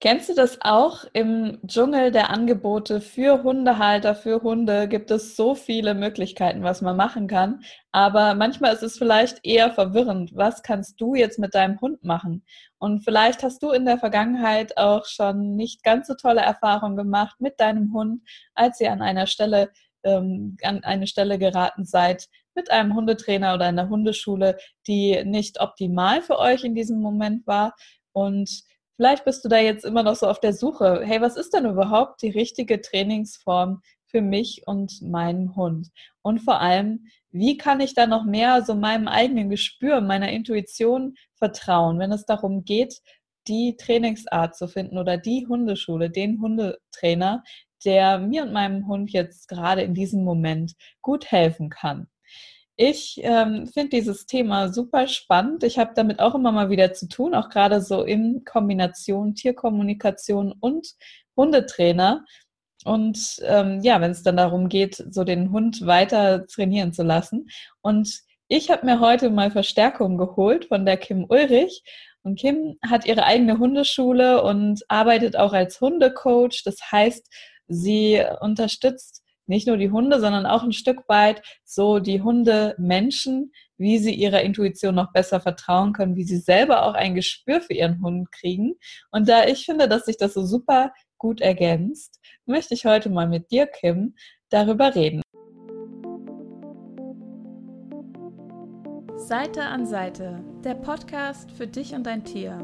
Kennst du das auch? Im Dschungel der Angebote für Hundehalter, für Hunde gibt es so viele Möglichkeiten, was man machen kann. Aber manchmal ist es vielleicht eher verwirrend. Was kannst du jetzt mit deinem Hund machen? Und vielleicht hast du in der Vergangenheit auch schon nicht ganz so tolle Erfahrungen gemacht mit deinem Hund, als ihr an einer Stelle, ähm, an eine Stelle geraten seid mit einem Hundetrainer oder einer Hundeschule, die nicht optimal für euch in diesem Moment war. Und Vielleicht bist du da jetzt immer noch so auf der Suche. Hey, was ist denn überhaupt die richtige Trainingsform für mich und meinen Hund? Und vor allem, wie kann ich da noch mehr so meinem eigenen Gespür, meiner Intuition vertrauen, wenn es darum geht, die Trainingsart zu finden oder die Hundeschule, den Hundetrainer, der mir und meinem Hund jetzt gerade in diesem Moment gut helfen kann. Ich ähm, finde dieses Thema super spannend. Ich habe damit auch immer mal wieder zu tun, auch gerade so in Kombination Tierkommunikation und Hundetrainer. Und ähm, ja, wenn es dann darum geht, so den Hund weiter trainieren zu lassen. Und ich habe mir heute mal Verstärkung geholt von der Kim Ulrich. Und Kim hat ihre eigene Hundeschule und arbeitet auch als Hundecoach. Das heißt, sie unterstützt nicht nur die Hunde, sondern auch ein Stück weit so die Hunde-Menschen, wie sie ihrer Intuition noch besser vertrauen können, wie sie selber auch ein Gespür für ihren Hund kriegen. Und da ich finde, dass sich das so super gut ergänzt, möchte ich heute mal mit dir, Kim, darüber reden. Seite an Seite, der Podcast für dich und dein Tier.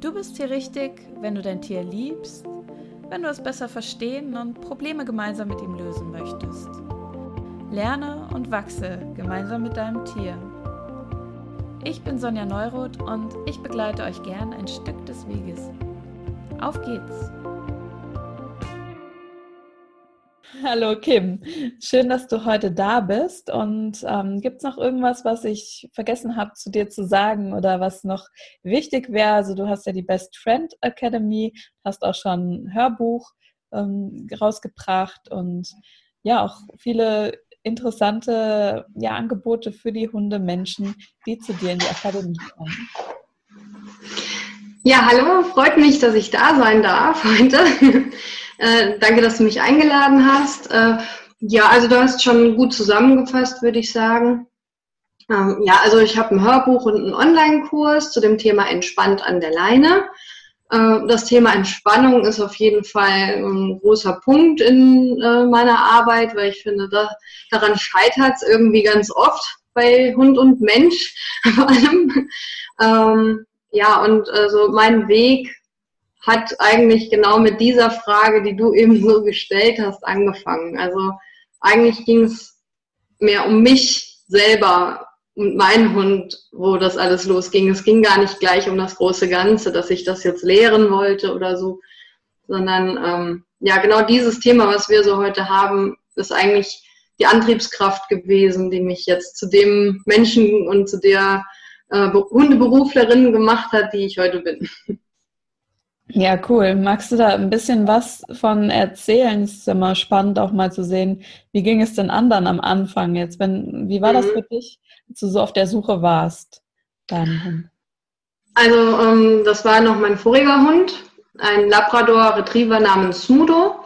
Du bist hier richtig, wenn du dein Tier liebst wenn du es besser verstehen und Probleme gemeinsam mit ihm lösen möchtest. Lerne und wachse gemeinsam mit deinem Tier. Ich bin Sonja Neuroth und ich begleite euch gern ein Stück des Weges. Auf geht's! Hallo Kim, schön, dass du heute da bist. Und ähm, gibt es noch irgendwas, was ich vergessen habe, zu dir zu sagen oder was noch wichtig wäre? Also du hast ja die Best Friend Academy, hast auch schon ein Hörbuch ähm, rausgebracht und ja auch viele interessante ja, Angebote für die Hundemenschen, die zu dir in die Akademie kommen. Ja, hallo, freut mich, dass ich da sein darf heute. Äh, danke, dass du mich eingeladen hast. Äh, ja, also du hast schon gut zusammengefasst, würde ich sagen. Ähm, ja, also ich habe ein Hörbuch und einen Online-Kurs zu dem Thema Entspannt an der Leine. Äh, das Thema Entspannung ist auf jeden Fall ein großer Punkt in äh, meiner Arbeit, weil ich finde, da, daran scheitert es irgendwie ganz oft bei Hund und Mensch vor allem. Ähm, ja, und also mein Weg hat eigentlich genau mit dieser Frage, die du eben so gestellt hast, angefangen. Also eigentlich ging es mehr um mich selber und meinen Hund, wo das alles losging. Es ging gar nicht gleich um das große Ganze, dass ich das jetzt lehren wollte oder so, sondern ähm, ja, genau dieses Thema, was wir so heute haben, ist eigentlich die Antriebskraft gewesen, die mich jetzt zu dem Menschen und zu der äh, Hundeberuflerin gemacht hat, die ich heute bin. Ja, cool. Magst du da ein bisschen was von erzählen? Es ist immer spannend, auch mal zu sehen, wie ging es denn anderen am Anfang jetzt? Wenn, wie war mhm. das für dich, als du so auf der Suche warst, Hund? Also, ähm, das war noch mein voriger Hund, ein Labrador Retriever namens Smudo.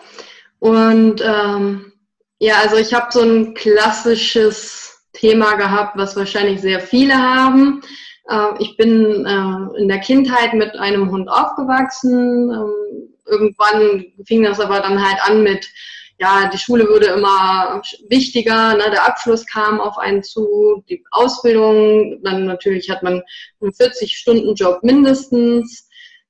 Und ähm, ja, also ich habe so ein klassisches Thema gehabt, was wahrscheinlich sehr viele haben. Äh, ich bin äh, in der Kindheit mit einem Hund aufgewachsen. Ähm, irgendwann fing das aber dann halt an mit, ja, die Schule würde immer wichtiger, ne, der Abschluss kam auf einen zu, die Ausbildung, dann natürlich hat man einen 40-Stunden-Job mindestens.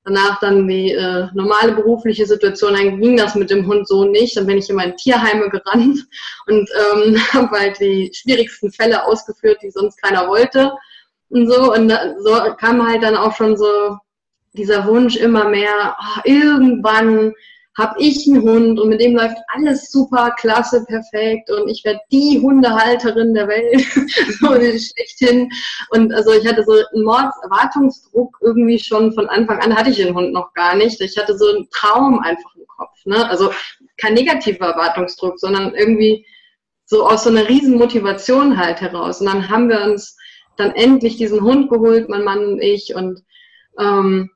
Danach dann die äh, normale berufliche Situation, dann ging das mit dem Hund so nicht. Dann bin ich in meine Tierheime gerannt und ähm, habe halt die schwierigsten Fälle ausgeführt, die sonst keiner wollte und so. Und so kam halt dann auch schon so dieser Wunsch immer mehr, oh, irgendwann habe ich einen Hund und mit dem läuft alles super, klasse, perfekt und ich werde die Hundehalterin der Welt, so schlechthin. Und also ich hatte so einen Mordserwartungsdruck irgendwie schon von Anfang an, hatte ich den Hund noch gar nicht. Ich hatte so einen Traum einfach im Kopf. Ne? Also kein negativer Erwartungsdruck, sondern irgendwie so aus so einer riesen Motivation halt heraus. Und dann haben wir uns dann endlich diesen Hund geholt, mein Mann und ich. Und ähm,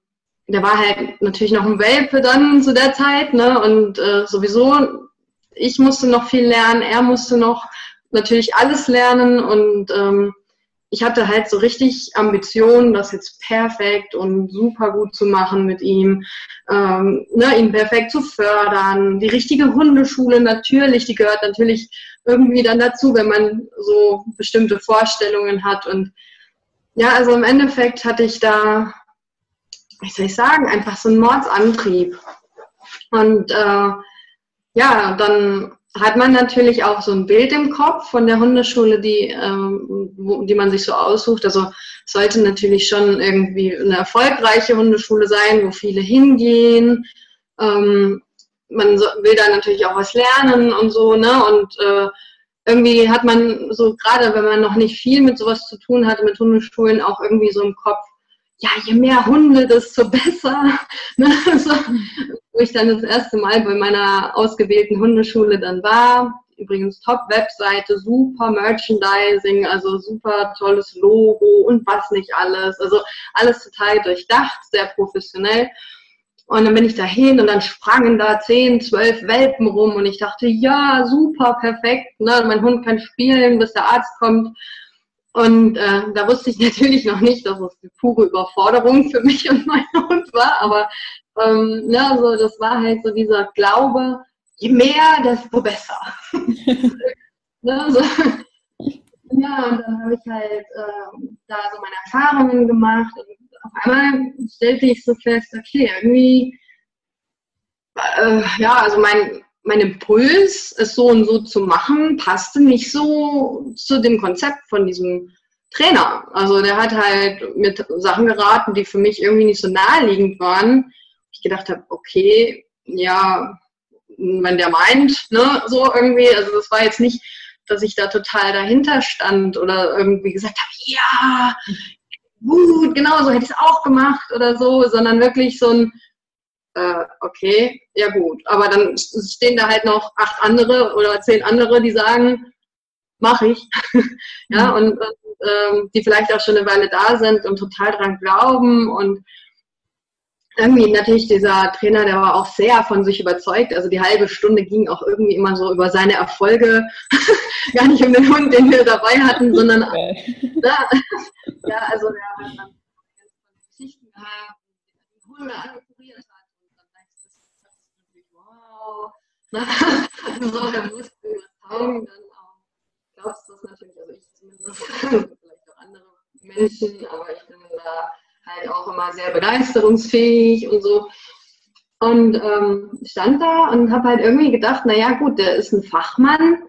der war halt natürlich noch ein Welpe dann zu der Zeit, ne? Und äh, sowieso, ich musste noch viel lernen, er musste noch natürlich alles lernen und ähm, ich hatte halt so richtig Ambitionen, das jetzt perfekt und super gut zu machen mit ihm, ähm, ne, ihn perfekt zu fördern. Die richtige Hundeschule natürlich, die gehört natürlich irgendwie dann dazu, wenn man so bestimmte Vorstellungen hat. Und ja, also im Endeffekt hatte ich da, wie soll ich sagen, einfach so einen Mordsantrieb. Und äh, ja, dann hat man natürlich auch so ein Bild im Kopf von der Hundeschule, die, ähm, wo, die man sich so aussucht. Also sollte natürlich schon irgendwie eine erfolgreiche Hundeschule sein, wo viele hingehen. Ähm, man so, will da natürlich auch was lernen und so, ne? Und äh, irgendwie hat man so, gerade wenn man noch nicht viel mit sowas zu tun hatte, mit Hundeschulen, auch irgendwie so im Kopf, ja, je mehr Hunde, desto besser. Ne? So, wo ich dann das erste Mal bei meiner ausgewählten Hundeschule dann war. Übrigens Top-Webseite, super Merchandising, also super tolles Logo und was nicht alles. Also alles total durchdacht, sehr professionell. Und dann bin ich dahin und dann sprangen da zehn, zwölf Welpen rum und ich dachte, ja, super, perfekt. Ne? Mein Hund kann spielen, bis der Arzt kommt. Und äh, da wusste ich natürlich noch nicht, dass es die pure Überforderung für mich und meinen Hund war, aber ähm, ne, also das war halt so dieser Glaube, je mehr, desto besser. ne, so. Ja, und dann habe ich halt äh, da so meine Erfahrungen gemacht und auf einmal stellte ich so fest, okay, irgendwie, äh, ja, also mein, mein Impuls, es so und so zu machen, passte nicht so zu dem Konzept von diesem Trainer. Also der hat halt mit Sachen geraten, die für mich irgendwie nicht so naheliegend waren. Ich gedacht habe, okay, ja, wenn der meint, ne, so irgendwie, also das war jetzt nicht, dass ich da total dahinter stand oder irgendwie gesagt habe, ja, gut, genau so hätte ich es auch gemacht oder so, sondern wirklich so ein, äh, okay, ja gut. Aber dann stehen da halt noch acht andere oder zehn andere, die sagen, mache ich. ja, mhm. und, und ähm, die vielleicht auch schon eine Weile da sind und total dran glauben und irgendwie natürlich dieser Trainer, der war auch sehr von sich überzeugt. Also die halbe Stunde ging auch irgendwie immer so über seine Erfolge, gar nicht um den Hund, den wir dabei hatten, sondern okay. ja, also der hat dann Geschichten Hunde angekuriert hat und dann denkst du, wow. so, dann musst du überzeugen, dann auch glaubst du das natürlich, also ich zumindest, vielleicht auch andere Menschen, aber ich bin da halt auch immer sehr begeisterungsfähig und so. Und ähm, stand da und habe halt irgendwie gedacht, naja gut, der ist ein Fachmann,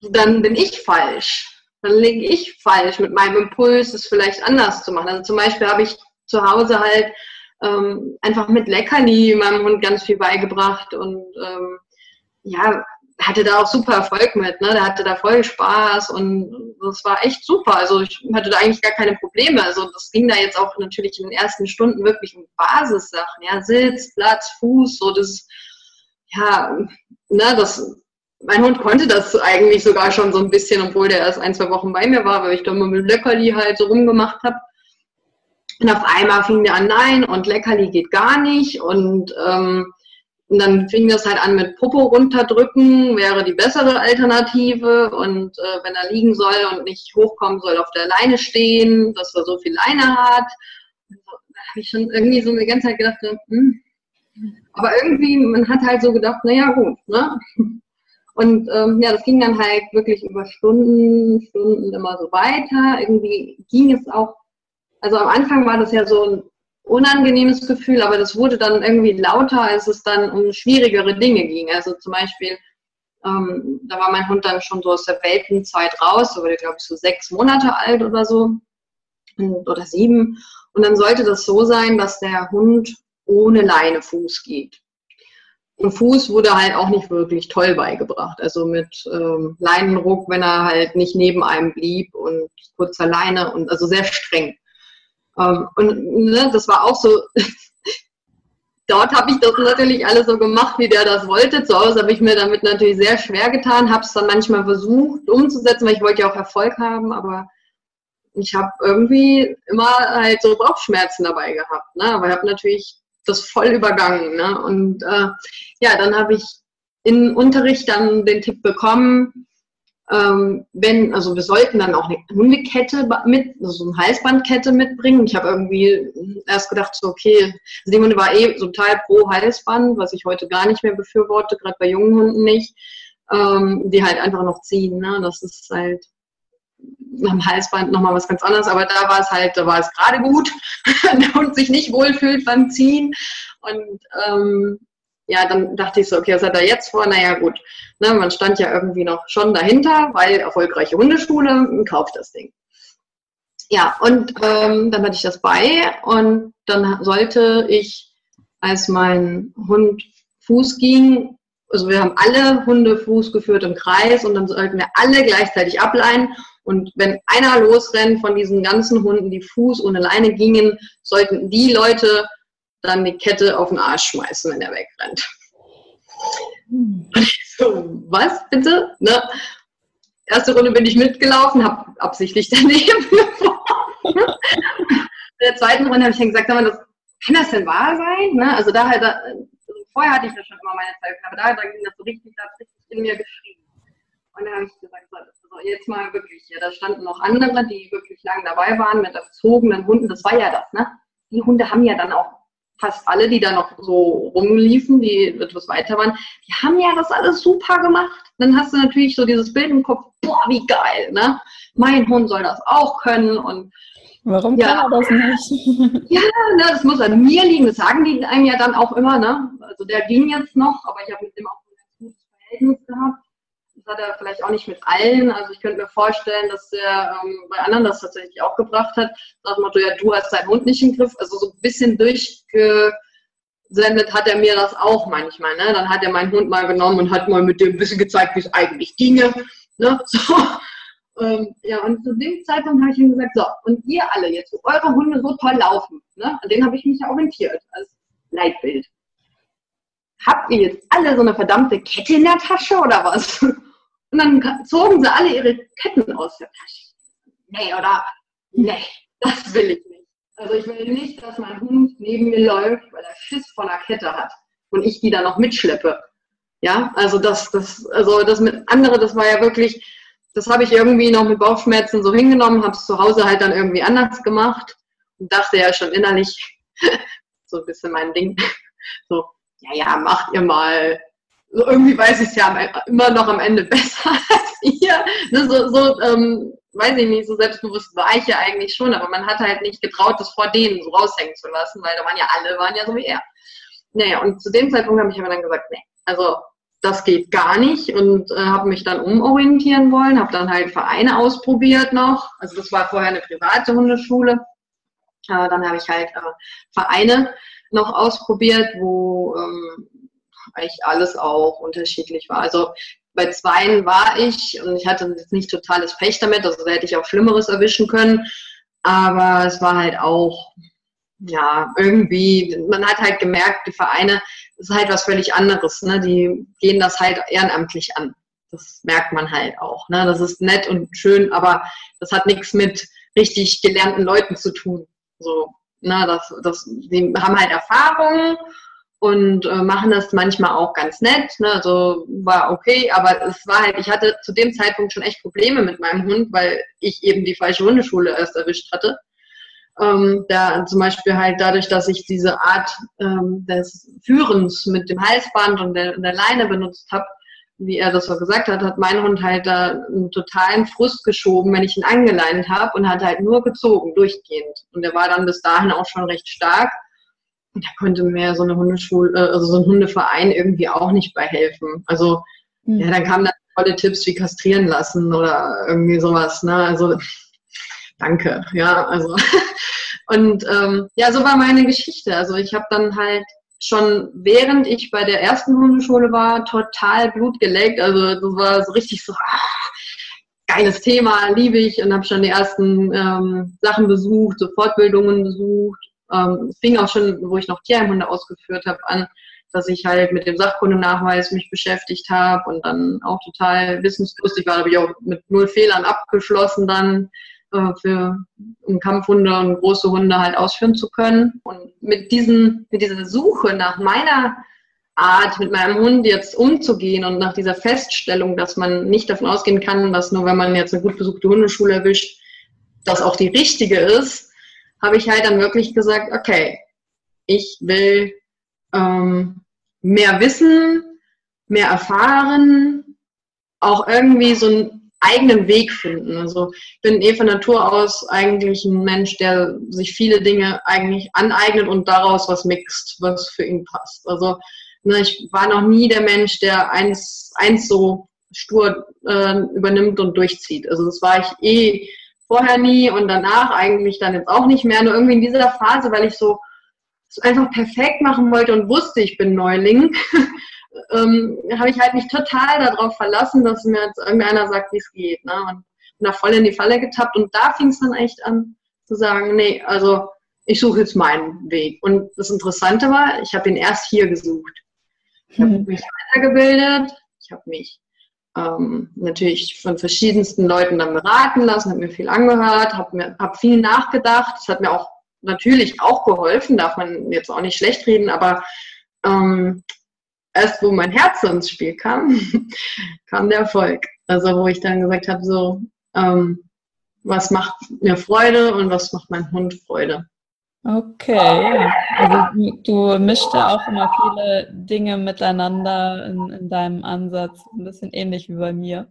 dann bin ich falsch. Dann liege ich falsch mit meinem Impuls, es vielleicht anders zu machen. Also zum Beispiel habe ich zu Hause halt ähm, einfach mit Leckerli meinem Hund ganz viel beigebracht und ähm, ja, hatte da auch super Erfolg mit, ne? Der hatte da voll Spaß und das war echt super. Also ich hatte da eigentlich gar keine Probleme. Also das ging da jetzt auch natürlich in den ersten Stunden wirklich um Basissachen, ja, Sitz, Platz, Fuß, so das, ja, ne, das, mein Hund konnte das eigentlich sogar schon so ein bisschen, obwohl der erst ein, zwei Wochen bei mir war, weil ich da immer mit Leckerli halt so rumgemacht habe. Und auf einmal fing der an, nein, und Leckerli geht gar nicht und ähm, und dann fing das halt an mit Popo runterdrücken, wäre die bessere Alternative. Und äh, wenn er liegen soll und nicht hochkommen soll, auf der Leine stehen, dass er so viel Leine hat. So, da habe ich schon irgendwie so eine ganze Zeit gedacht, hm. aber irgendwie, man hat halt so gedacht, naja gut, ne? Und ähm, ja, das ging dann halt wirklich über Stunden, Stunden immer so weiter. Irgendwie ging es auch, also am Anfang war das ja so ein unangenehmes Gefühl, aber das wurde dann irgendwie lauter, als es dann um schwierigere Dinge ging. Also zum Beispiel, ähm, da war mein Hund dann schon so aus der Welpenzeit raus, da wurde, glaube ich, so sechs Monate alt oder so, oder sieben. Und dann sollte das so sein, dass der Hund ohne Leine Fuß geht. Und Fuß wurde halt auch nicht wirklich toll beigebracht. Also mit ähm, Leinenruck, wenn er halt nicht neben einem blieb und kurzer Leine und also sehr streng. Ähm, und ne, das war auch so, dort habe ich das natürlich alles so gemacht, wie der das wollte. Zu Hause habe ich mir damit natürlich sehr schwer getan, habe es dann manchmal versucht umzusetzen, weil ich wollte ja auch Erfolg haben, aber ich habe irgendwie immer halt so Bauchschmerzen dabei gehabt, ne? aber ich habe natürlich das voll übergangen. Ne? Und äh, ja, dann habe ich in Unterricht dann den Tipp bekommen, ähm, wenn, also wir sollten dann auch eine Hundekette mit, also so eine Halsbandkette mitbringen. Ich habe irgendwie erst gedacht, so okay, Simone war eh total pro Halsband, was ich heute gar nicht mehr befürworte, gerade bei jungen Hunden nicht, ähm, die halt einfach noch ziehen. Ne? Das ist halt am Halsband nochmal was ganz anderes, aber da war es halt, da war es gerade gut, der Hund sich nicht wohlfühlt beim Ziehen. Und ähm, ja, dann dachte ich so, okay, was hat er jetzt vor? Naja, gut. Ne, man stand ja irgendwie noch schon dahinter, weil erfolgreiche Hundeschule, kauft das Ding. Ja, und ähm, dann hatte ich das bei und dann sollte ich, als mein Hund Fuß ging, also wir haben alle Hunde Fuß geführt im Kreis und dann sollten wir alle gleichzeitig ableihen. Und wenn einer losrennt von diesen ganzen Hunden, die Fuß ohne Leine gingen, sollten die Leute dann die Kette auf den Arsch schmeißen, wenn er wegrennt. Hm. So, was bitte? Ne? Erste Runde bin ich mitgelaufen, habe absichtlich daneben In der zweiten Runde habe ich dann gesagt, das, kann das denn wahr sein? Ne? Also da halt, vorher hatte ich das schon immer meine Zweifel, aber da, da ging das so richtig, das richtig in mir geschrieben. Und dann habe ich gesagt, so, jetzt mal wirklich, ja, da standen noch andere, die wirklich lange dabei waren mit erzogenen Hunden. Das war ja das, ne? Die Hunde haben ja dann auch fast alle, die da noch so rumliefen, die etwas weiter waren, die haben ja das alles super gemacht. Dann hast du natürlich so dieses Bild im Kopf, boah, wie geil, ne? Mein Hund soll das auch können und Warum ja, kann er das nicht? ja, ne, das muss an mir liegen, das sagen die einem ja dann auch immer, ne? Also der ging jetzt noch, aber ich habe mit dem auch ein ganz gutes Verhältnis gehabt. Das hat er vielleicht auch nicht mit allen. Also ich könnte mir vorstellen, dass der ähm, bei anderen das tatsächlich auch gebracht hat. Sagt Motto, ja, du hast deinen Hund nicht im Griff. Also so ein bisschen durchgesendet hat er mir das auch manchmal. Ne? Dann hat er meinen Hund mal genommen und hat mal mit dem ein bisschen gezeigt, wie es eigentlich ginge. Ne? So. Ähm, ja, und zu dem Zeitpunkt habe ich ihm gesagt, so, und ihr alle jetzt, wo eure Hunde so toll laufen, ne? an denen habe ich mich ja orientiert als Leitbild. Habt ihr jetzt alle so eine verdammte Kette in der Tasche oder was? Und dann zogen sie alle ihre Ketten aus der Tasche. Nee, oder? Nee, das will ich nicht. Also ich will nicht, dass mein Hund neben mir läuft, weil er Schiss von der Kette hat und ich die da noch mitschleppe. Ja, also das, das, also das mit andere, das war ja wirklich, das habe ich irgendwie noch mit Bauchschmerzen so hingenommen, habe es zu Hause halt dann irgendwie anders gemacht und dachte ja schon innerlich, so ein bisschen mein Ding, so, ja, ja, macht ihr mal, so irgendwie weiß ich es ja immer noch am Ende besser als ihr. Ne, so, so ähm, weiß ich nicht, so selbstbewusst war ich ja eigentlich schon, aber man hat halt nicht getraut, das vor denen so raushängen zu lassen, weil da waren ja alle, waren ja so wie er. Naja, und zu dem Zeitpunkt habe ich aber dann gesagt, nee, also das geht gar nicht und äh, habe mich dann umorientieren wollen, habe dann halt Vereine ausprobiert noch. Also das war vorher eine private Hundeschule. Äh, dann habe ich halt äh, Vereine noch ausprobiert, wo ähm, eigentlich alles auch unterschiedlich war. Also bei zweien war ich und ich hatte jetzt nicht totales Pech damit, also da hätte ich auch Schlimmeres erwischen können, aber es war halt auch, ja, irgendwie, man hat halt gemerkt, die Vereine, das ist halt was völlig anderes, ne? die gehen das halt ehrenamtlich an. Das merkt man halt auch. Ne? Das ist nett und schön, aber das hat nichts mit richtig gelernten Leuten zu tun. So, ne? das, das, die haben halt Erfahrungen und äh, machen das manchmal auch ganz nett. Ne? Also war okay, aber es war halt, ich hatte zu dem Zeitpunkt schon echt Probleme mit meinem Hund, weil ich eben die falsche Hundeschule erst erwischt hatte. Ähm, da zum Beispiel halt dadurch, dass ich diese Art ähm, des Führens mit dem Halsband und der, der Leine benutzt habe, wie er das so gesagt hat, hat mein Hund halt da einen totalen Frust geschoben, wenn ich ihn angeleint habe und hat halt nur gezogen, durchgehend. Und er war dann bis dahin auch schon recht stark da konnte mir so eine Hundeschule, äh, also so ein Hundeverein irgendwie auch nicht bei helfen. Also mhm. ja, dann kamen dann tolle Tipps wie kastrieren lassen oder irgendwie sowas. Ne? Also danke, ja, also und ähm, ja, so war meine Geschichte. Also ich habe dann halt schon während ich bei der ersten Hundeschule war, total Blut geleckt. Also das war so richtig so, ah, geiles Thema, liebe ich und habe schon die ersten ähm, Sachen besucht, so Fortbildungen besucht ähm, es fing auch schon, wo ich noch Tierheimhunde ausgeführt habe, an, dass ich halt mit dem Sachkundenachweis mich beschäftigt habe und dann auch total wissensdurstig war. Da habe ich auch mit null Fehlern abgeschlossen dann. äh, für um Kampfhunde und große Hunde halt ausführen zu können. Und mit diesen, mit dieser Suche nach meiner Art, mit meinem Hund jetzt umzugehen und nach dieser Feststellung, dass man nicht davon ausgehen kann, dass nur wenn man jetzt eine gut besuchte Hundeschule erwischt, das auch die richtige ist, habe ich halt dann wirklich gesagt, okay, ich will ähm, mehr wissen, mehr erfahren, auch irgendwie so einen eigenen Weg finden. Also ich bin eh von Natur aus eigentlich ein Mensch, der sich viele Dinge eigentlich aneignet und daraus was mixt, was für ihn passt. Also ne, ich war noch nie der Mensch, der eins, eins so stur äh, übernimmt und durchzieht. Also das war ich eh vorher nie und danach eigentlich dann jetzt auch nicht mehr. Nur irgendwie in dieser Phase, weil ich so einfach perfekt machen wollte und wusste, ich bin Neuling, ähm, habe ich halt mich total darauf verlassen, dass mir jetzt irgendeiner sagt, wie es geht. Ne? Und bin da voll in die Falle getappt und da fing es dann echt an zu sagen, nee, also ich suche jetzt meinen Weg. Und das Interessante war, ich habe ihn erst hier gesucht. Ich habe mhm. mich weitergebildet, ich habe mich ähm, natürlich von verschiedensten Leuten dann beraten lassen, habe mir viel angehört, habe hab viel nachgedacht. Das hat mir auch natürlich auch geholfen, darf man jetzt auch nicht schlecht reden, aber ähm, erst wo mein Herz ins Spiel kam, kam der Erfolg. Also wo ich dann gesagt habe, so, ähm, was macht mir Freude und was macht mein Hund Freude. Okay, also du mischst ja auch immer viele Dinge miteinander in, in deinem Ansatz, ein bisschen ähnlich wie bei mir.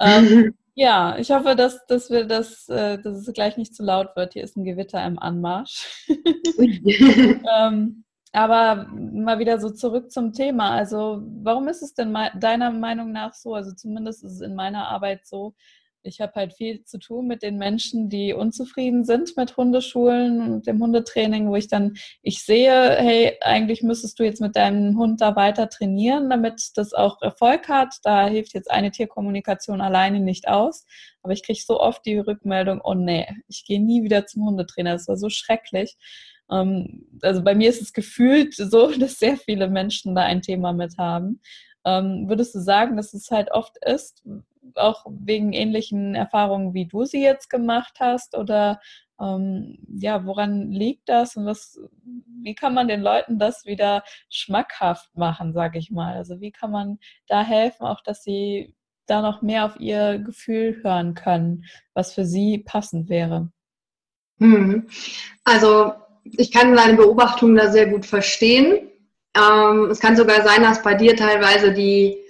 Ähm, ja, ich hoffe, dass, dass wir das, äh, dass es gleich nicht zu laut wird. Hier ist ein Gewitter im Anmarsch. ähm, aber mal wieder so zurück zum Thema. Also, warum ist es denn deiner Meinung nach so? Also, zumindest ist es in meiner Arbeit so. Ich habe halt viel zu tun mit den Menschen, die unzufrieden sind mit Hundeschulen und dem Hundetraining, wo ich dann, ich sehe, hey, eigentlich müsstest du jetzt mit deinem Hund da weiter trainieren, damit das auch Erfolg hat. Da hilft jetzt eine Tierkommunikation alleine nicht aus. Aber ich kriege so oft die Rückmeldung, oh nee, ich gehe nie wieder zum Hundetrainer. Das war so schrecklich. Ähm, also bei mir ist es gefühlt so, dass sehr viele Menschen da ein Thema mit haben. Ähm, würdest du sagen, dass es halt oft ist, auch wegen ähnlichen Erfahrungen, wie du sie jetzt gemacht hast? Oder ähm, ja, woran liegt das und was, wie kann man den Leuten das wieder schmackhaft machen, sage ich mal? Also wie kann man da helfen, auch dass sie da noch mehr auf ihr Gefühl hören können, was für sie passend wäre? Hm. Also ich kann deine Beobachtung da sehr gut verstehen. Ähm, es kann sogar sein, dass bei dir teilweise die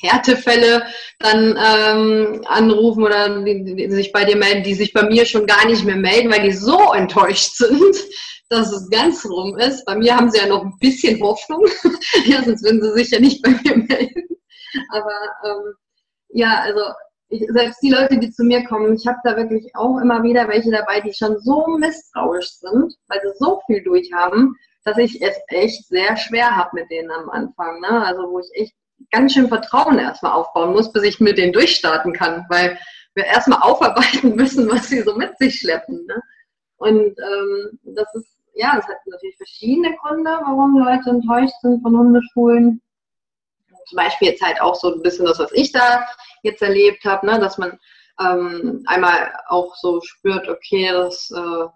Härtefälle dann ähm, anrufen oder die, die sich bei dir melden, die sich bei mir schon gar nicht mehr melden, weil die so enttäuscht sind, dass es ganz rum ist. Bei mir haben sie ja noch ein bisschen Hoffnung, ja, sonst würden sie sich ja nicht bei mir melden. Aber ähm, ja, also ich, selbst die Leute, die zu mir kommen, ich habe da wirklich auch immer wieder welche dabei, die schon so misstrauisch sind, weil sie so viel durchhaben, dass ich es echt sehr schwer habe mit denen am Anfang. Ne? Also wo ich echt ganz schön Vertrauen erstmal aufbauen muss, bis ich mit denen durchstarten kann, weil wir erstmal aufarbeiten müssen, was sie so mit sich schleppen. Ne? Und ähm, das ist, ja, es hat natürlich verschiedene Gründe, warum Leute enttäuscht sind von Hundeschulen. Zum Beispiel jetzt halt auch so ein bisschen das, was ich da jetzt erlebt habe, ne, dass man ähm, einmal auch so spürt, okay, das äh,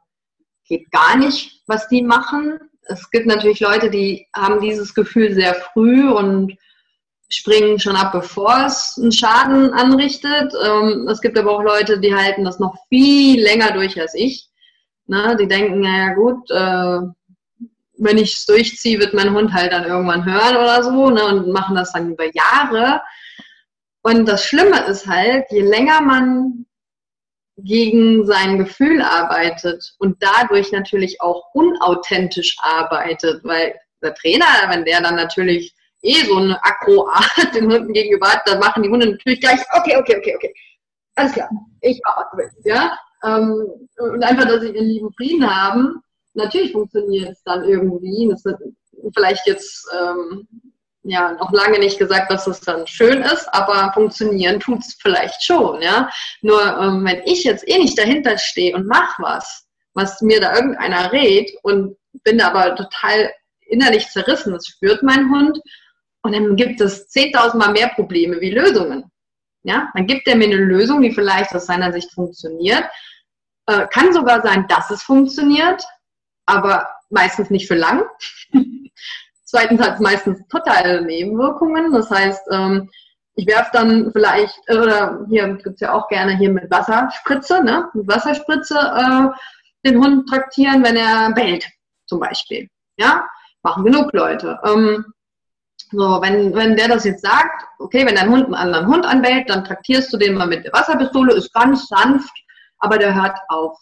geht gar nicht, was die machen. Es gibt natürlich Leute, die haben dieses Gefühl sehr früh und springen schon ab, bevor es einen Schaden anrichtet. Ähm, es gibt aber auch Leute, die halten das noch viel länger durch als ich. Ne? Die denken, naja gut, äh, wenn ich es durchziehe, wird mein Hund halt dann irgendwann hören oder so ne? und machen das dann über Jahre. Und das Schlimme ist halt, je länger man gegen sein Gefühl arbeitet und dadurch natürlich auch unauthentisch arbeitet, weil der Trainer, wenn der dann natürlich eh so eine Akroart den Hunden gegenüber hat, dann machen die Hunde natürlich gleich, okay, okay, okay, okay, alles klar, ich mach was ja. Ähm, und einfach, dass sie ihren lieben Frieden haben, natürlich funktioniert es dann irgendwie. Das wird vielleicht jetzt ähm, ja noch lange nicht gesagt, dass es dann schön ist, aber funktionieren tut es vielleicht schon, ja. Nur ähm, wenn ich jetzt eh nicht dahinter stehe und mach was, was mir da irgendeiner rät und bin da aber total innerlich zerrissen, das spürt mein Hund und dann gibt es 10.000 Mal mehr Probleme wie Lösungen. Ja, dann gibt er mir eine Lösung, die vielleicht aus seiner Sicht funktioniert, Äh, kann sogar sein, dass es funktioniert, aber meistens nicht für lang. Zweitens hat es meistens totale Nebenwirkungen. Das heißt, ähm, ich werfe dann vielleicht, äh, oder hier gibt es ja auch gerne hier mit Wasserspritze, ne? mit Wasserspritze äh, den Hund traktieren, wenn er bellt, zum Beispiel. Ja, machen genug Leute. Ähm, so, wenn, wenn der das jetzt sagt, okay, wenn dein Hund einen anderen Hund anbellt, dann traktierst du den mal mit der Wasserpistole, ist ganz sanft, aber der hört auf.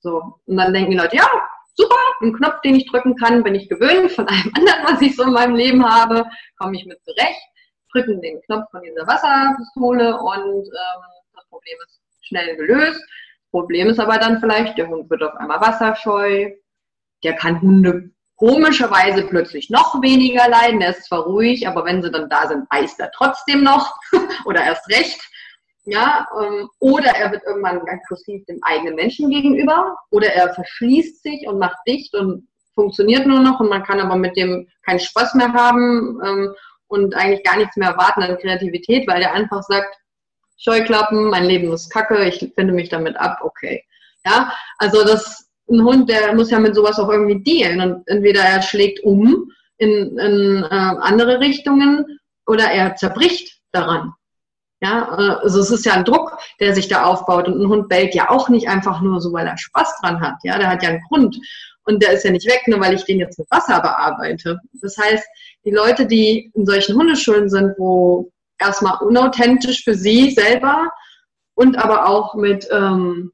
So, und dann denken die Leute, ja, super, ein Knopf, den ich drücken kann, bin ich gewöhnt von allem anderen, was ich so in meinem Leben habe, komme ich mit zurecht, drücken den Knopf von dieser Wasserpistole und ähm, das Problem ist schnell gelöst. Problem ist aber dann vielleicht, der Hund wird auf einmal wasserscheu, der kann Hunde komischerweise plötzlich noch weniger leiden. Er ist zwar ruhig, aber wenn sie dann da sind, beißt er trotzdem noch oder erst recht. Ja, ähm, oder er wird irgendwann aggressiv dem eigenen Menschen gegenüber oder er verschließt sich und macht dicht und funktioniert nur noch und man kann aber mit dem keinen Spaß mehr haben ähm, und eigentlich gar nichts mehr erwarten an Kreativität, weil er einfach sagt, Scheuklappen, mein Leben ist kacke, ich finde mich damit ab, okay. Ja, also das ein Hund, der muss ja mit sowas auch irgendwie dealen. Und entweder er schlägt um in, in äh, andere Richtungen oder er zerbricht daran. Ja, äh, also es ist ja ein Druck, der sich da aufbaut. Und ein Hund bellt ja auch nicht einfach nur so, weil er Spaß dran hat. Ja, der hat ja einen Grund. Und der ist ja nicht weg, nur weil ich den jetzt mit Wasser bearbeite. Das heißt, die Leute, die in solchen Hundeschulen sind, wo erstmal unauthentisch für sie selber und aber auch mit ähm,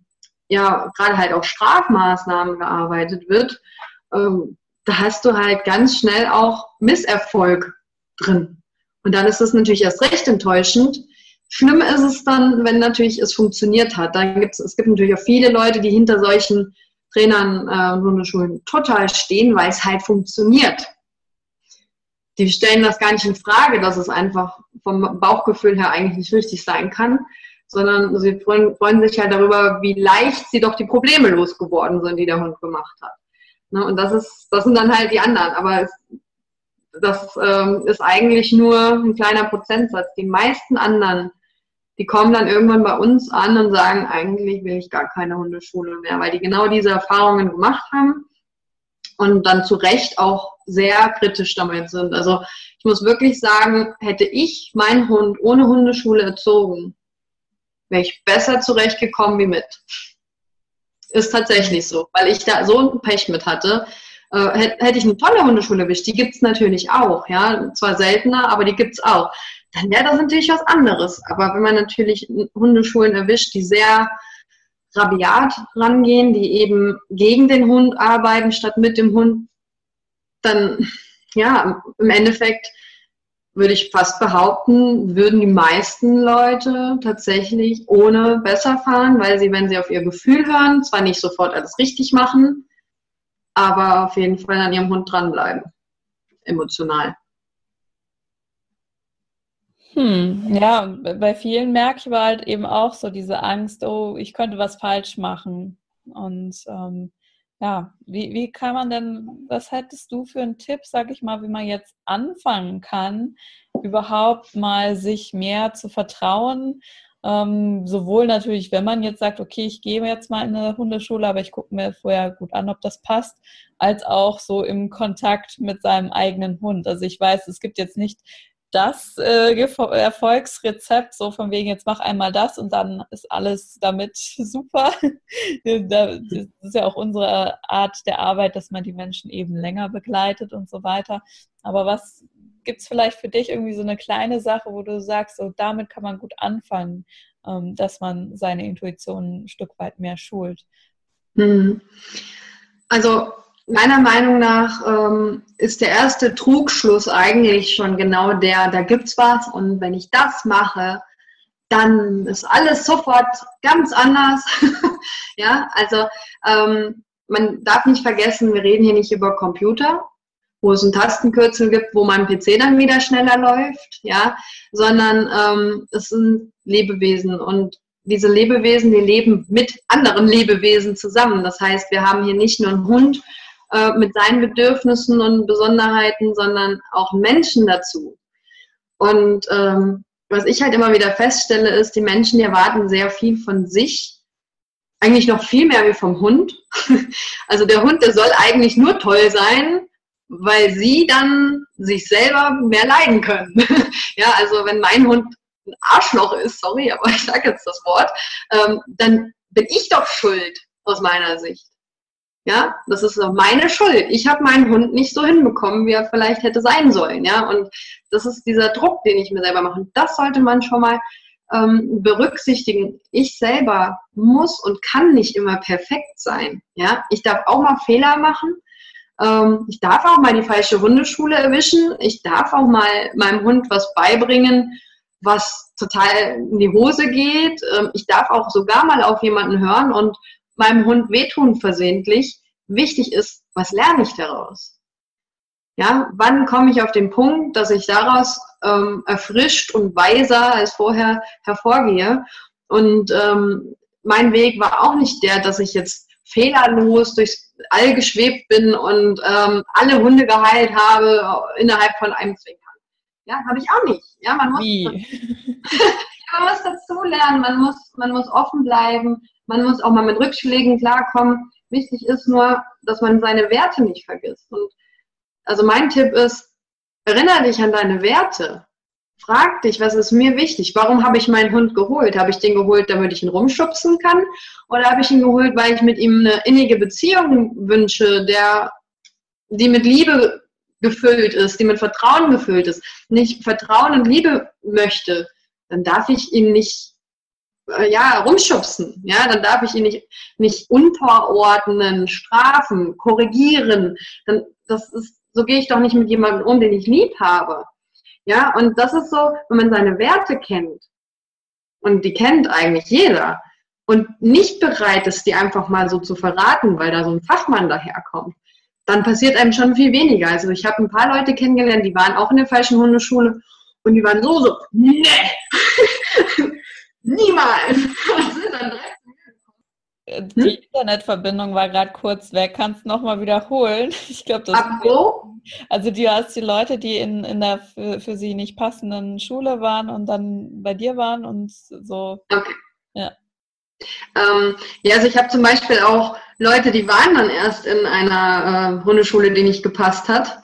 ja gerade halt auch Strafmaßnahmen gearbeitet wird, ähm, da hast du halt ganz schnell auch Misserfolg drin. Und dann ist es natürlich erst recht enttäuschend. Schlimm ist es dann, wenn natürlich es funktioniert hat. Dann gibt's, es gibt natürlich auch viele Leute, die hinter solchen Trainern äh, und Hundeschulen total stehen, weil es halt funktioniert. Die stellen das gar nicht in Frage, dass es einfach vom Bauchgefühl her eigentlich nicht richtig sein kann sondern sie freuen, freuen, sich halt darüber, wie leicht sie doch die Probleme losgeworden sind, die der Hund gemacht hat. Ne? Und das ist, das sind dann halt die anderen. Aber es, das ähm, ist eigentlich nur ein kleiner Prozentsatz. Die meisten anderen, die kommen dann irgendwann bei uns an und sagen, eigentlich will ich gar keine Hundeschule mehr, weil die genau diese Erfahrungen gemacht haben und dann zu Recht auch sehr kritisch damit sind. Also ich muss wirklich sagen, hätte ich meinen Hund ohne Hundeschule erzogen, wäre ich besser zurechtgekommen wie mit. Ist tatsächlich so, weil ich da so ein Pech mit hatte. Äh, hätte ich eine tolle Hundeschule erwischt, die gibt es natürlich auch, ja, zwar seltener, aber die gibt es auch. Dann wäre das natürlich was anderes. Aber wenn man natürlich Hundeschulen erwischt, die sehr rabiat rangehen, die eben gegen den Hund arbeiten statt mit dem Hund, dann ja, im Endeffekt würde ich fast behaupten, würden die meisten Leute tatsächlich ohne besser fahren, weil sie, wenn sie auf ihr Gefühl hören, zwar nicht sofort alles richtig machen, aber auf jeden Fall an ihrem Hund dranbleiben. Emotional. Hm, ja, bei vielen merke ich aber halt eben auch so diese Angst, oh, ich könnte was falsch machen. Und ähm, ja, wie, wie kann man denn, was hättest du für einen Tipp, sag ich mal, wie man jetzt anfangen kann, überhaupt mal sich mehr zu vertrauen? Ähm, sowohl natürlich, wenn man jetzt sagt, okay, ich gehe jetzt mal in eine Hundeschule, aber ich gucke mir vorher gut an, ob das passt, als auch so im Kontakt mit seinem eigenen Hund. Also ich weiß, es gibt jetzt nicht das äh, Erfolgsrezept, so von wegen, jetzt mach einmal das und dann ist alles damit super. das ist ja auch unsere Art der Arbeit, dass man die Menschen eben länger begleitet und so weiter. Aber was gibt es vielleicht für dich irgendwie so eine kleine Sache, wo du sagst, so damit kann man gut anfangen, ähm, dass man seine Intuition ein Stück weit mehr schult? Hm. Also meiner Meinung nach ähm, ist der erste Trugschluss eigentlich schon genau der, da gibt's was und wenn ich das mache, dann ist alles sofort ganz anders. ja, also ähm, man darf nicht vergessen, wir reden hier nicht über Computer, wo es ein Tastenkürzel gibt, wo mein PC dann wieder schneller läuft, ja, sondern ähm, es sind Lebewesen und diese Lebewesen, die leben mit anderen Lebewesen zusammen. Das heißt, wir haben hier nicht nur einen Hund äh, mit seinen Bedürfnissen und Besonderheiten, sondern auch Menschen dazu. Und ähm, was ich halt immer wieder feststelle, ist, die Menschen die erwarten sehr viel von sich eigentlich noch viel mehr wie vom Hund. Also der Hund, der soll eigentlich nur toll sein, weil sie dann sich selber mehr leiden können. Ja, also wenn mein Hund ein Arschloch ist, sorry, aber ich sage jetzt das Wort, ähm, dann bin ich doch schuld aus meiner Sicht. Ja, das ist doch meine Schuld. Ich habe meinen Hund nicht so hinbekommen, wie er vielleicht hätte sein sollen. Ja, und das ist dieser Druck, den ich mir selber mache. Und das sollte man schon mal ähm, berücksichtigen. Ich selber muss und kann nicht immer perfekt sein. Ja, ich darf auch mal Fehler machen. Ähm, ich darf auch mal die falsche Hundeschule erwischen. Ich darf auch mal meinem Hund was beibringen, was total in die Hose geht. Ähm, ich darf auch sogar mal auf jemanden hören und meinem Hund wehtun versehentlich. Wichtig ist, was lerne ich daraus? Ja, wann komme ich auf den Punkt, dass ich daraus ähm, erfrischt und weiser als vorher hervorgehe? Und ähm, mein Weg war auch nicht der, dass ich jetzt fehlerlos durchs All geschwebt bin und ähm, alle Hunde geheilt habe innerhalb von einem Zwinkern. Ja, habe ich auch nicht. Ja, man muss, man muss dazu lernen, man muss, man muss offen bleiben, man muss auch mal mit Rückschlägen klarkommen. Wichtig ist nur, dass man seine Werte nicht vergisst. Und also mein Tipp ist, erinnere dich an deine Werte. Frag dich, was ist mir wichtig? Warum habe ich meinen Hund geholt? Habe ich den geholt, damit ich ihn rumschubsen kann? Oder habe ich ihn geholt, weil ich mit ihm eine innige Beziehung wünsche, der, die mit Liebe gefüllt ist, die mit Vertrauen gefüllt ist, nicht Vertrauen und Liebe möchte, dann darf ich ihn nicht äh, ja, rumschubsen. Ja, dann darf ich ihn nicht, nicht unterordnen, strafen, korrigieren. Dann, das ist, so gehe ich doch nicht mit jemandem um, den ich lieb habe. Ja, und das ist so, wenn man seine Werte kennt, und die kennt eigentlich jeder, und nicht bereit ist, die einfach mal so zu verraten, weil da so ein Fachmann daherkommt, dann passiert einem schon viel weniger. Also ich habe ein paar Leute kennengelernt, die waren auch in der falschen Hundeschule und die waren so, so, nee, niemals. Äh, die hm? Internetverbindung war gerade kurz weg. Kannst du nochmal wiederholen? Ich glaube, das. Wo? Also du hast die Leute, die in, in der für, für sie nicht passenden Schule waren und dann bei dir waren und so. Okay. Ja. Ähm, ja, also ich habe zum Beispiel auch Leute, die waren dann erst in einer äh, Hundeschule, die nicht gepasst hat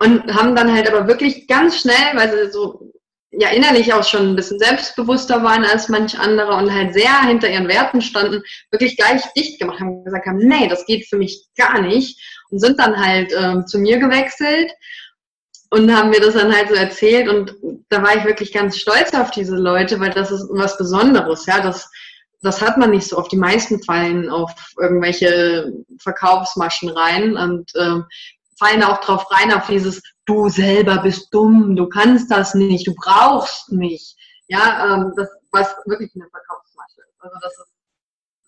und haben dann halt aber wirklich ganz schnell, weil sie so ja innerlich auch schon ein bisschen selbstbewusster waren als manch andere und halt sehr hinter ihren Werten standen, wirklich gleich dicht gemacht haben, gesagt haben, nee, das geht für mich gar nicht. Und sind dann halt ähm, zu mir gewechselt und haben mir das dann halt so erzählt. Und da war ich wirklich ganz stolz auf diese Leute, weil das ist was Besonderes, ja, das das hat man nicht so oft. Die meisten fallen auf irgendwelche Verkaufsmaschen rein. Und äh, fallen auch drauf rein, auf dieses Du selber bist dumm, du kannst das nicht, du brauchst mich. Ja, ähm, das was wirklich eine Verkaufsmasche ist. Also das ist,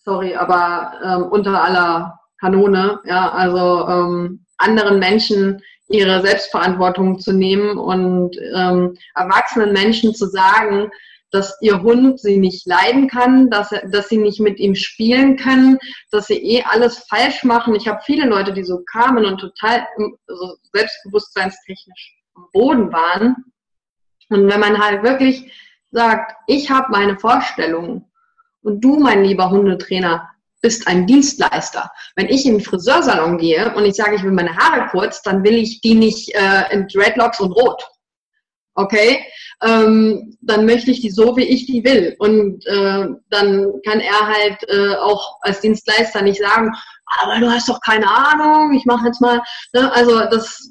sorry, aber ähm, unter aller Kanone, ja, also ähm, anderen Menschen ihre Selbstverantwortung zu nehmen und ähm, erwachsenen Menschen zu sagen, dass ihr Hund sie nicht leiden kann, dass, er, dass sie nicht mit ihm spielen können, dass sie eh alles falsch machen. Ich habe viele Leute, die so kamen und total also selbstbewusstseinstechnisch am Boden waren. Und wenn man halt wirklich sagt, ich habe meine Vorstellungen und du, mein lieber Hundetrainer, bist ein Dienstleister. Wenn ich in den Friseursalon gehe und ich sage, ich will meine Haare kurz, dann will ich die nicht äh, in Dreadlocks und rot. Okay? Ähm, dann möchte ich die so, wie ich die will. Und äh, dann kann er halt äh, auch als Dienstleister nicht sagen, aber du hast doch keine Ahnung, ich mache jetzt mal. Ne? Also das,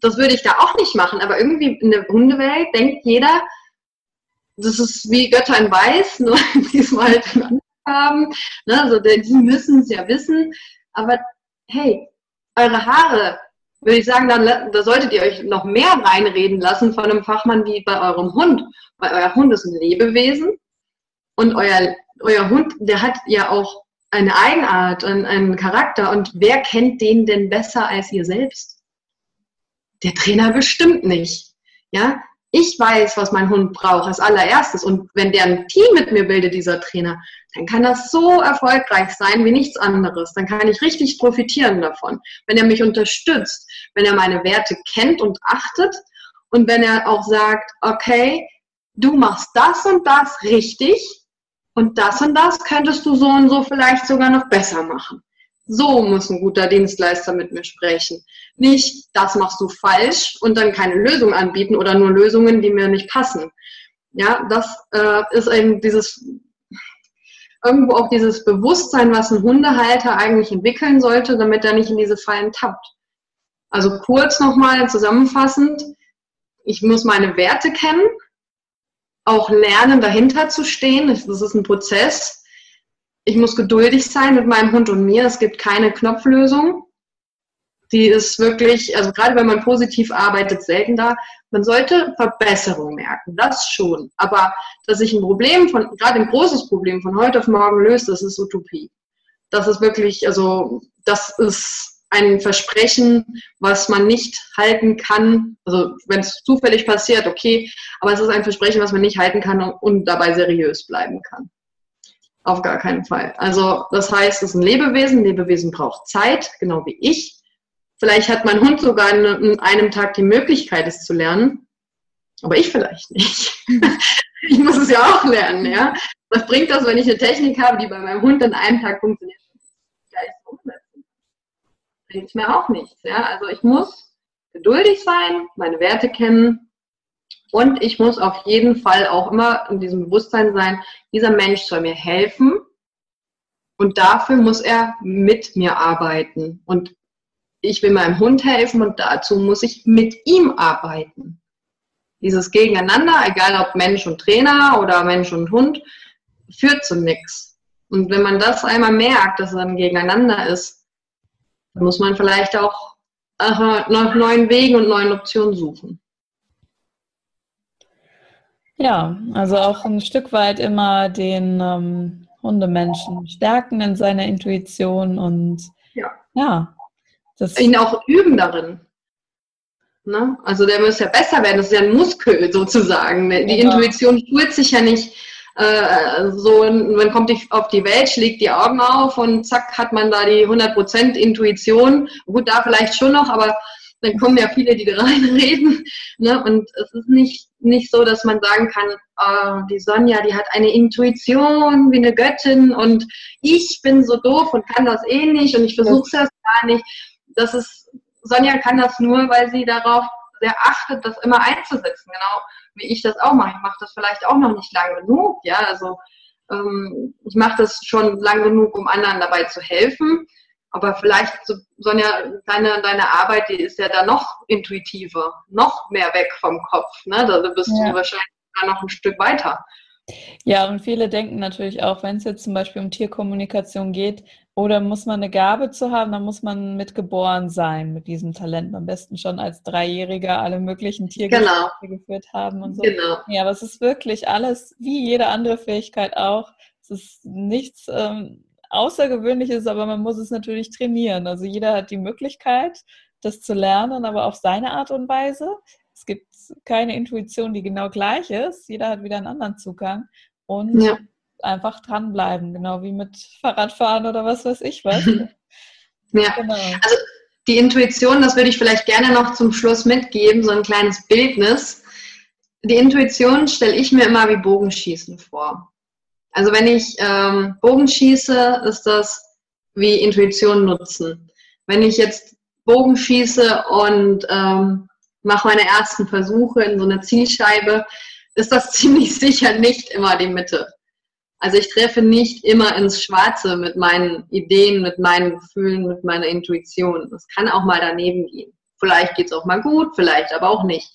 das würde ich da auch nicht machen. Aber irgendwie in der Hundewelt denkt jeder, das ist wie Götter in Weiß, nur diesmal halt haben. Ne? Also die müssen es ja wissen. Aber hey, eure Haare würde ich sagen, dann, da solltet ihr euch noch mehr reinreden lassen von einem Fachmann wie bei eurem Hund. Weil euer Hund ist ein Lebewesen und euer, euer Hund, der hat ja auch eine Eigenart und einen Charakter. Und wer kennt den denn besser als ihr selbst? Der Trainer bestimmt nicht. Ja, ich weiß, was mein Hund braucht als allererstes. Und wenn der ein Team mit mir bildet, dieser Trainer, dann kann das so erfolgreich sein wie nichts anderes. Dann kann ich richtig profitieren davon. Wenn er mich unterstützt, wenn er meine Werte kennt und achtet und wenn er auch sagt, okay, du machst das und das richtig und das und das könntest du so und so vielleicht sogar noch besser machen. So muss ein guter Dienstleister mit mir sprechen. Nicht, das machst du falsch und dann keine Lösung anbieten oder nur Lösungen, die mir nicht passen. Ja, das äh, ist eben dieses, irgendwo auch dieses Bewusstsein, was ein Hundehalter eigentlich entwickeln sollte, damit er nicht in diese Fallen tappt. Also kurz nochmal zusammenfassend, ich muss meine Werte kennen, auch lernen, dahinter zu stehen. Das ist ein Prozess. Ich muss geduldig sein mit meinem Hund und mir. Es gibt keine Knopflösung. Die ist wirklich, also gerade wenn man positiv arbeitet, selten da. Man sollte Verbesserung merken, das schon. Aber dass sich ein Problem von, gerade ein großes Problem von heute auf morgen löst, das ist Utopie. Das ist wirklich, also das ist ein Versprechen, was man nicht halten kann. Also wenn es zufällig passiert, okay, aber es ist ein Versprechen, was man nicht halten kann und, und dabei seriös bleiben kann. Auf gar keinen Fall. Also das heißt, es ist ein Lebewesen. Ein Lebewesen braucht Zeit, genau wie ich. Vielleicht hat mein Hund sogar in einem Tag die Möglichkeit, es zu lernen, aber ich vielleicht nicht. ich muss es ja auch lernen, ja. Was bringt das, wenn ich eine Technik habe, die bei meinem Hund in einem Tag funktioniert? Bringt mir auch nichts. Ja? Also ich muss geduldig sein, meine Werte kennen und ich muss auf jeden Fall auch immer in diesem Bewusstsein sein, dieser Mensch soll mir helfen und dafür muss er mit mir arbeiten. Und ich will meinem Hund helfen und dazu muss ich mit ihm arbeiten. Dieses Gegeneinander, egal ob Mensch und Trainer oder Mensch und Hund, führt zu nichts. Und wenn man das einmal merkt, dass es ein Gegeneinander ist, da muss man vielleicht auch nach neuen Wegen und neuen Optionen suchen. Ja, also auch ein Stück weit immer den ähm, Hundemenschen stärken in seiner Intuition und ja, ja das ihn auch üben darin. Ne? Also der muss ja besser werden, das ist ja ein Muskel sozusagen. Die genau. Intuition spürt sich ja nicht äh, so, man kommt auf die Welt, schlägt die Augen auf und zack hat man da die 100% Intuition. Gut, da vielleicht schon noch, aber dann kommen ja viele, die da reinreden. Ne? Und es ist nicht, nicht so, dass man sagen kann, äh, die Sonja, die hat eine Intuition wie eine Göttin und ich bin so doof und kann das eh nicht und ich versuche es erst gar nicht. Das ist, Sonja kann das nur, weil sie darauf sehr achtet, das immer einzusetzen. Genau wie ich das auch mache. Ich mache das vielleicht auch noch nicht lang genug, ja, also ähm, ich mache das schon lang genug, um anderen dabei zu helfen. Aber vielleicht, Sonja, deine, deine Arbeit, die ist ja da noch intuitiver, noch mehr weg vom Kopf. Ne? Da bist ja. du wahrscheinlich noch ein Stück weiter. Ja, und viele denken natürlich auch, wenn es jetzt zum Beispiel um Tierkommunikation geht, oder muss man eine Gabe zu haben, dann muss man mitgeboren sein mit diesem Talent. Am besten schon als Dreijähriger alle möglichen Tiergespräche genau. geführt haben und so. Genau. Ja, aber es ist wirklich alles, wie jede andere Fähigkeit auch. Es ist nichts ähm, Außergewöhnliches, aber man muss es natürlich trainieren. Also jeder hat die Möglichkeit, das zu lernen, aber auf seine Art und Weise. Es gibt keine Intuition, die genau gleich ist. Jeder hat wieder einen anderen Zugang. Und ja einfach dranbleiben, genau wie mit Fahrradfahren oder was weiß ich was. ja, genau. also die Intuition, das würde ich vielleicht gerne noch zum Schluss mitgeben, so ein kleines Bildnis. Die Intuition stelle ich mir immer wie Bogenschießen vor. Also wenn ich ähm, Bogenschieße, ist das wie Intuition nutzen. Wenn ich jetzt Bogenschieße und ähm, mache meine ersten Versuche in so einer Zielscheibe, ist das ziemlich sicher nicht immer die Mitte. Also ich treffe nicht immer ins Schwarze mit meinen Ideen, mit meinen Gefühlen, mit meiner Intuition. Es kann auch mal daneben gehen. Vielleicht geht es auch mal gut, vielleicht aber auch nicht.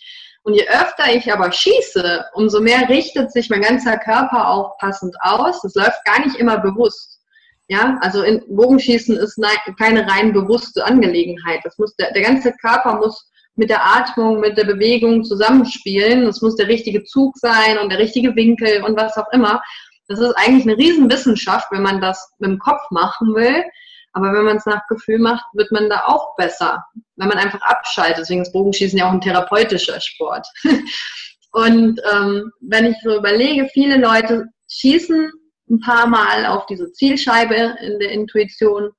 Und je öfter ich aber schieße, umso mehr richtet sich mein ganzer Körper auch passend aus. Das läuft gar nicht immer bewusst. Ja, also in Bogenschießen ist keine rein bewusste Angelegenheit. Das muss der, der ganze Körper muss mit der Atmung, mit der Bewegung zusammenspielen. Es muss der richtige Zug sein und der richtige Winkel und was auch immer. Das ist eigentlich eine Riesenwissenschaft, wenn man das mit dem Kopf machen will. Aber wenn man es nach Gefühl macht, wird man da auch besser. Wenn man einfach abschaltet. Deswegen ist Bogenschießen ja auch ein therapeutischer Sport. Und ähm, wenn ich so überlege, viele Leute schießen ein paar Mal auf diese Zielscheibe in der Intuition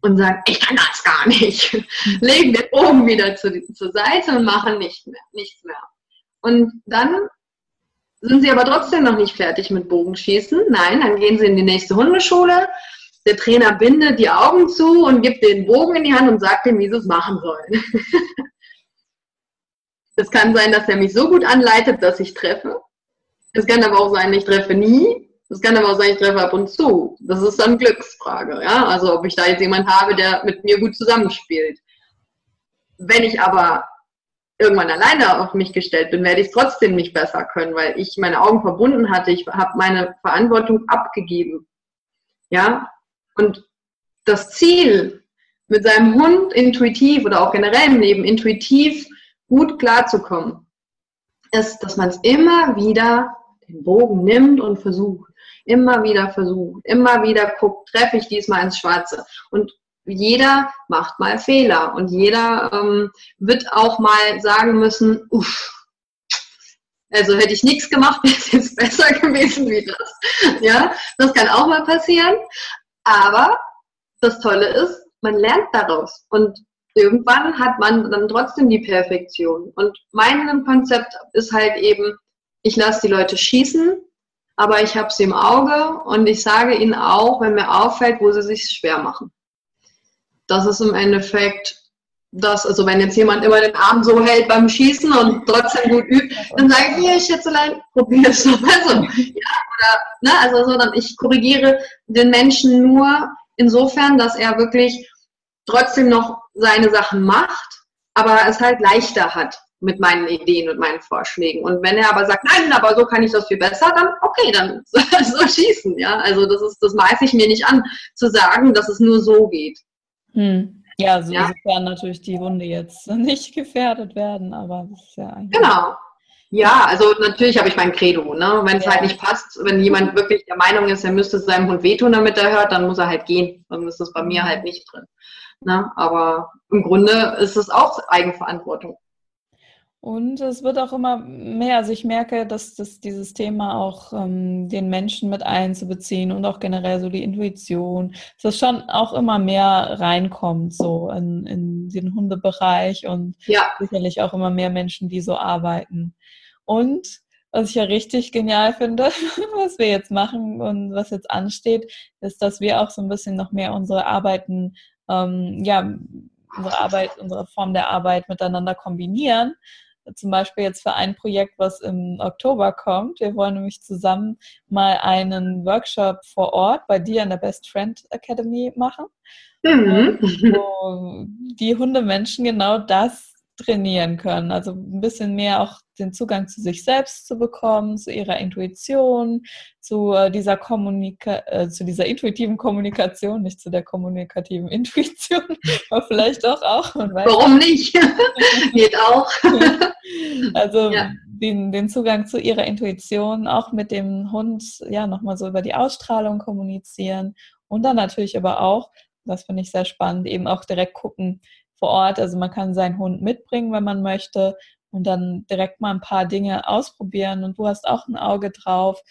und sagen, ich kann das gar nicht. Legen den Bogen wieder zu, zur Seite und machen nicht mehr, nichts mehr. Und dann sind sie aber trotzdem noch nicht fertig mit Bogenschießen. Nein, dann gehen sie in die nächste Hundeschule. Der Trainer bindet die Augen zu und gibt den Bogen in die Hand und sagt ihm, wie sie es machen sollen. Es kann sein, dass er mich so gut anleitet, dass ich treffe. Es kann aber auch sein, ich treffe nie. Es kann aber auch sein, ich treffe ab und zu. Das ist dann Glücksfrage, ja. Also ob ich da jetzt jemand habe, der mit mir gut zusammenspielt. Wenn ich aber irgendwann alleine auf mich gestellt bin, werde ich es trotzdem nicht besser können, weil ich meine Augen verbunden hatte. Ich habe meine Verantwortung abgegeben. Ja, und das Ziel, mit seinem Hund intuitiv oder auch generell im Leben intuitiv gut klarzukommen, ist, dass man es immer wieder den Bogen nimmt und versucht. Immer wieder versucht. Immer wieder guckt, treffe ich diesmal ins Schwarze. Und jeder macht mal Fehler und jeder ähm, wird auch mal sagen müssen, uff, also hätte ich nichts gemacht, wäre es jetzt besser gewesen wie das. Ja, das kann auch mal passieren. Aber das Tolle ist, man lernt daraus und irgendwann hat man dann trotzdem die Perfektion. Und mein Konzept ist halt eben, ich lasse die Leute schießen, aber ich habe sie im Auge und ich sage ihnen auch, wenn mir auffällt, wo sie sich schwer machen das ist im Endeffekt das, also wenn jetzt jemand immer den Arm so hält beim Schießen und trotzdem gut übt, dann sage ich, hier, Schätzelein, probier es doch mal so. Ja, oder, ne, also so, ich korrigiere den Menschen nur insofern, dass er wirklich trotzdem noch seine Sachen macht, aber es halt leichter hat mit meinen Ideen und meinen Vorschlägen. Und wenn er aber sagt, nein, aber so kann ich das viel besser, dann okay, dann so schießen, ja. Also das ist, das maße ich mir nicht an, zu sagen, dass es nur so geht. Hm. Ja, so ja. sofern natürlich die Hunde jetzt nicht gefährdet werden, aber das ist ja eigentlich. Genau. Ja, also natürlich habe ich mein Credo. Ne? Wenn es ja. halt nicht passt, wenn jemand wirklich der Meinung ist, er müsste seinem Hund wehtun, damit er hört, dann muss er halt gehen. Dann ist das bei mir halt nicht drin. Ne? Aber im Grunde ist es auch Eigenverantwortung. Und es wird auch immer mehr, also ich merke, dass, dass dieses Thema auch ähm, den Menschen mit einzubeziehen und auch generell so die Intuition, dass das schon auch immer mehr reinkommt, so in, in den Hundebereich und ja. sicherlich auch immer mehr Menschen, die so arbeiten. Und was ich ja richtig genial finde, was wir jetzt machen und was jetzt ansteht, ist, dass wir auch so ein bisschen noch mehr unsere Arbeiten, ähm, ja, unsere Arbeit, unsere Form der Arbeit miteinander kombinieren zum Beispiel jetzt für ein Projekt, was im Oktober kommt. Wir wollen nämlich zusammen mal einen Workshop vor Ort bei dir in der Best Friend Academy machen, mhm. wo die Hundemenschen genau das trainieren können. Also ein bisschen mehr auch den Zugang zu sich selbst zu bekommen, zu ihrer Intuition, zu äh, dieser Kommunika äh, zu dieser intuitiven Kommunikation, nicht zu der kommunikativen Intuition, aber vielleicht doch auch. Warum nicht? Geht auch. also ja. den, den Zugang zu ihrer Intuition, auch mit dem Hund, ja, nochmal so über die Ausstrahlung kommunizieren und dann natürlich aber auch, das finde ich sehr spannend, eben auch direkt gucken, vor Ort. Also man kann seinen Hund mitbringen, wenn man möchte und dann direkt mal ein paar Dinge ausprobieren und du hast auch ein Auge drauf,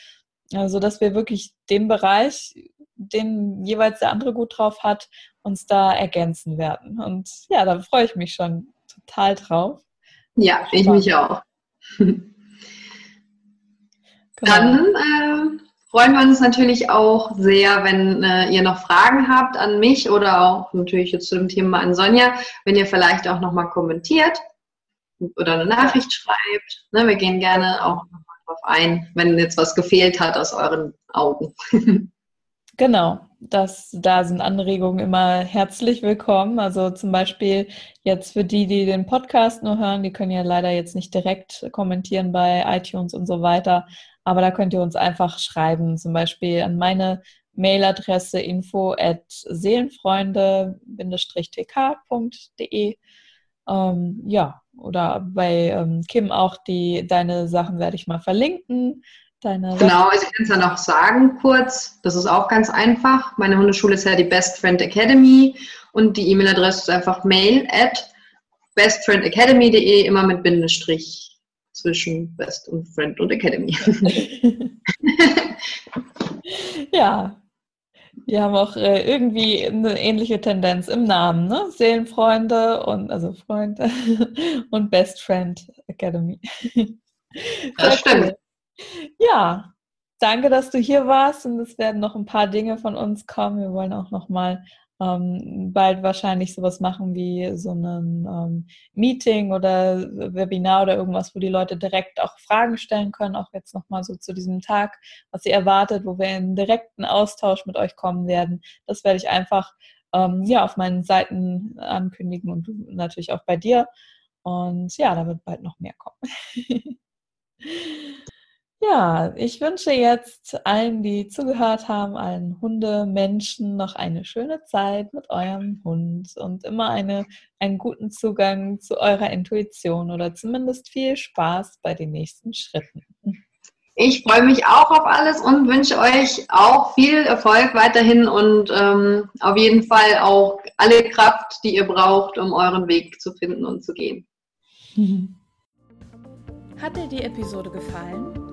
also dass wir wirklich den Bereich, den jeweils der andere gut drauf hat, uns da ergänzen werden. Und ja, da freue ich mich schon total drauf. Ja, ich mich auch. Genau. Dann äh, freuen wir uns natürlich auch sehr, wenn äh, ihr noch Fragen habt an mich oder auch natürlich jetzt zu dem Thema an Sonja, wenn ihr vielleicht auch nochmal kommentiert oder eine Nachricht schreibt. Ne, wir gehen gerne auch nochmal drauf ein, wenn jetzt was gefehlt hat aus euren Augen. Genau, das, da sind Anregungen immer herzlich willkommen. Also zum Beispiel jetzt für die, die den Podcast nur hören, die können ja leider jetzt nicht direkt kommentieren bei iTunes und so weiter. Aber da könnt ihr uns einfach schreiben, zum Beispiel an meine Mailadresse info at seelenfreunde-tk.de. Ähm, ja, oder bei ähm, Kim auch die, deine Sachen werde ich mal verlinken. Deine genau, also ich kann es ja noch sagen kurz. Das ist auch ganz einfach. Meine Hundeschule ist ja die Best Friend Academy und die E-Mail-Adresse ist einfach mail at bestfriendacademy.de, immer mit Bindestrich zwischen Best und Friend und Academy. ja, wir haben auch äh, irgendwie eine ähnliche Tendenz im Namen, ne? Seelenfreunde und also Freunde und Best Friend Academy. das stimmt. Cool. Ja, danke, dass du hier warst und es werden noch ein paar Dinge von uns kommen. Wir wollen auch noch mal ähm, bald wahrscheinlich sowas machen wie so ein ähm, Meeting oder Webinar oder irgendwas, wo die Leute direkt auch Fragen stellen können, auch jetzt nochmal so zu diesem Tag, was ihr erwartet, wo wir in direkten Austausch mit euch kommen werden. Das werde ich einfach ähm, ja, auf meinen Seiten ankündigen und natürlich auch bei dir. Und ja, da wird bald noch mehr kommen. Ja, ich wünsche jetzt allen, die zugehört haben, allen Hundemenschen noch eine schöne Zeit mit eurem Hund und immer eine, einen guten Zugang zu eurer Intuition oder zumindest viel Spaß bei den nächsten Schritten. Ich freue mich auch auf alles und wünsche euch auch viel Erfolg weiterhin und ähm, auf jeden Fall auch alle Kraft, die ihr braucht, um euren Weg zu finden und zu gehen. Hat dir die Episode gefallen?